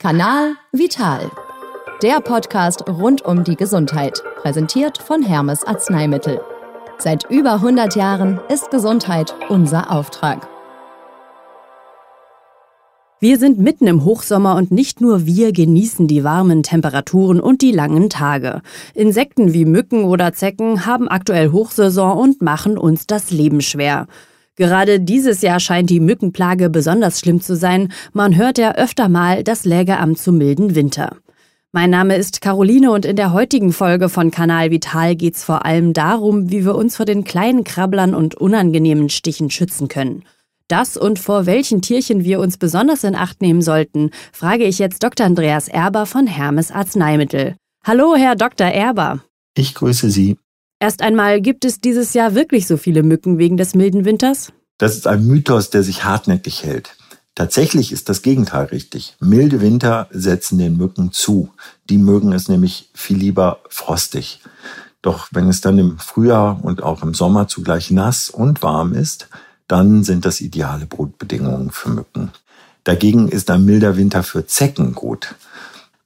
Kanal Vital. Der Podcast rund um die Gesundheit, präsentiert von Hermes Arzneimittel. Seit über 100 Jahren ist Gesundheit unser Auftrag. Wir sind mitten im Hochsommer und nicht nur wir genießen die warmen Temperaturen und die langen Tage. Insekten wie Mücken oder Zecken haben aktuell Hochsaison und machen uns das Leben schwer. Gerade dieses Jahr scheint die Mückenplage besonders schlimm zu sein. Man hört ja öfter mal, das läge am zu milden Winter. Mein Name ist Caroline und in der heutigen Folge von Kanal Vital geht es vor allem darum, wie wir uns vor den kleinen Krabblern und unangenehmen Stichen schützen können. Das und vor welchen Tierchen wir uns besonders in Acht nehmen sollten, frage ich jetzt Dr. Andreas Erber von Hermes Arzneimittel. Hallo, Herr Dr. Erber. Ich grüße Sie. Erst einmal, gibt es dieses Jahr wirklich so viele Mücken wegen des milden Winters? Das ist ein Mythos, der sich hartnäckig hält. Tatsächlich ist das Gegenteil richtig. Milde Winter setzen den Mücken zu. Die mögen es nämlich viel lieber frostig. Doch wenn es dann im Frühjahr und auch im Sommer zugleich nass und warm ist, dann sind das ideale Brutbedingungen für Mücken. Dagegen ist ein milder Winter für Zecken gut.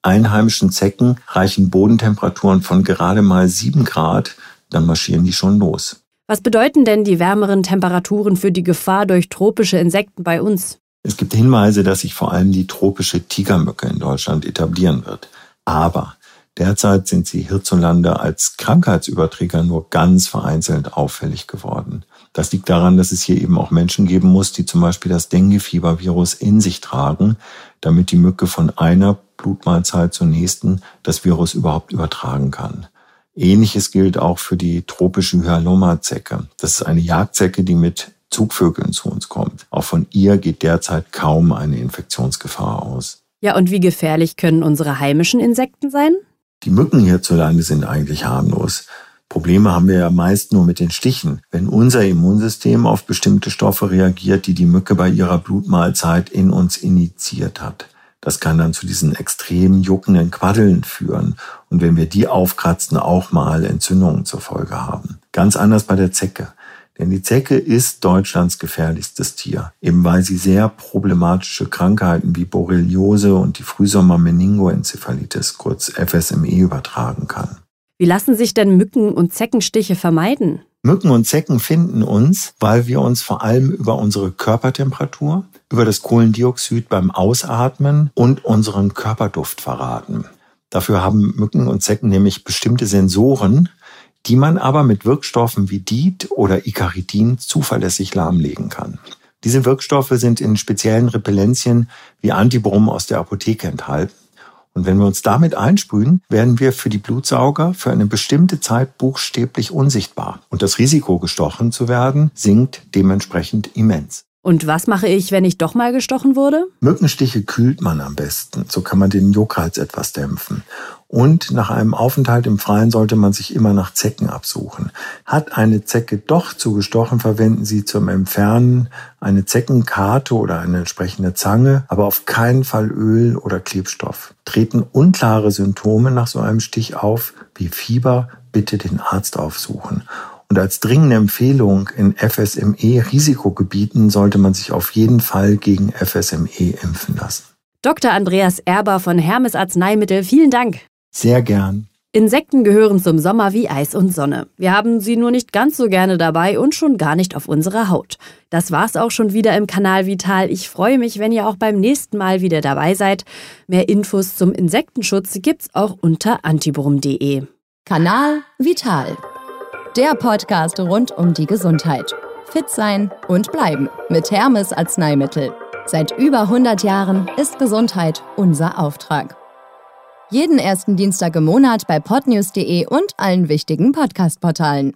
Einheimischen Zecken reichen Bodentemperaturen von gerade mal sieben Grad dann marschieren die schon los. Was bedeuten denn die wärmeren Temperaturen für die Gefahr durch tropische Insekten bei uns? Es gibt Hinweise, dass sich vor allem die tropische Tigermücke in Deutschland etablieren wird. Aber derzeit sind sie hierzulande als Krankheitsüberträger nur ganz vereinzelt auffällig geworden. Das liegt daran, dass es hier eben auch Menschen geben muss, die zum Beispiel das Dengue-Fieber-Virus in sich tragen, damit die Mücke von einer Blutmahlzeit zur nächsten das Virus überhaupt übertragen kann. Ähnliches gilt auch für die tropische Hyaloma-Zecke. Das ist eine Jagdzecke, die mit Zugvögeln zu uns kommt. Auch von ihr geht derzeit kaum eine Infektionsgefahr aus. Ja, und wie gefährlich können unsere heimischen Insekten sein? Die Mücken hierzulande sind eigentlich harmlos. Probleme haben wir ja meist nur mit den Stichen. Wenn unser Immunsystem auf bestimmte Stoffe reagiert, die die Mücke bei ihrer Blutmahlzeit in uns initiiert hat. Das kann dann zu diesen extrem juckenden Quaddeln führen und wenn wir die aufkratzen, auch mal Entzündungen zur Folge haben. Ganz anders bei der Zecke. Denn die Zecke ist Deutschlands gefährlichstes Tier, eben weil sie sehr problematische Krankheiten wie Borreliose und die Frühsommer-Meningoenzephalitis, kurz FSME, übertragen kann. Wie lassen sich denn Mücken- und Zeckenstiche vermeiden? Mücken und Zecken finden uns, weil wir uns vor allem über unsere Körpertemperatur, über das Kohlendioxid beim Ausatmen und unseren Körperduft verraten. Dafür haben Mücken und Zecken nämlich bestimmte Sensoren, die man aber mit Wirkstoffen wie DIT oder Icaridin zuverlässig lahmlegen kann. Diese Wirkstoffe sind in speziellen Repellenzien wie Antibrom aus der Apotheke enthalten. Und wenn wir uns damit einsprühen, werden wir für die Blutsauger für eine bestimmte Zeit buchstäblich unsichtbar. Und das Risiko, gestochen zu werden, sinkt dementsprechend immens. Und was mache ich, wenn ich doch mal gestochen wurde? Mückenstiche kühlt man am besten. So kann man den Juckreiz etwas dämpfen. Und nach einem Aufenthalt im Freien sollte man sich immer nach Zecken absuchen. Hat eine Zecke doch zugestochen, verwenden Sie zum Entfernen eine Zeckenkarte oder eine entsprechende Zange, aber auf keinen Fall Öl oder Klebstoff. Treten unklare Symptome nach so einem Stich auf, wie Fieber, bitte den Arzt aufsuchen. Und als dringende Empfehlung in FSME-Risikogebieten sollte man sich auf jeden Fall gegen FSME impfen lassen. Dr. Andreas Erber von Hermes Arzneimittel, vielen Dank. Sehr gern. Insekten gehören zum Sommer wie Eis und Sonne. Wir haben sie nur nicht ganz so gerne dabei und schon gar nicht auf unserer Haut. Das war's auch schon wieder im Kanal Vital. Ich freue mich, wenn ihr auch beim nächsten Mal wieder dabei seid. Mehr Infos zum Insektenschutz gibt's auch unter antibrum.de. Kanal Vital. Der Podcast rund um die Gesundheit. Fit sein und bleiben mit Hermes Arzneimittel. Seit über 100 Jahren ist Gesundheit unser Auftrag. Jeden ersten Dienstag im Monat bei podnews.de und allen wichtigen Podcast-Portalen.